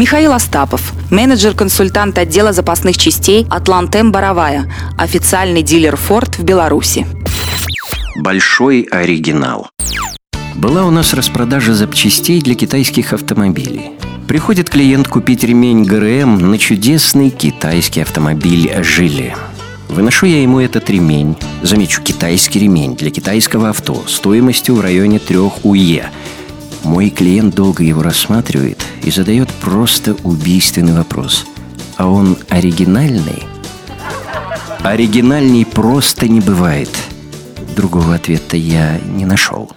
Михаил Остапов, менеджер-консультант отдела запасных частей «Атлантем Боровая», официальный дилер «Форд» в Беларуси. Большой оригинал. Была у нас распродажа запчастей для китайских автомобилей. Приходит клиент купить ремень ГРМ на чудесный китайский автомобиль «Жили». Выношу я ему этот ремень, замечу, китайский ремень для китайского авто стоимостью в районе трех УЕ. Мой клиент долго его рассматривает и задает просто убийственный вопрос. А он оригинальный? Оригинальней просто не бывает. Другого ответа я не нашел.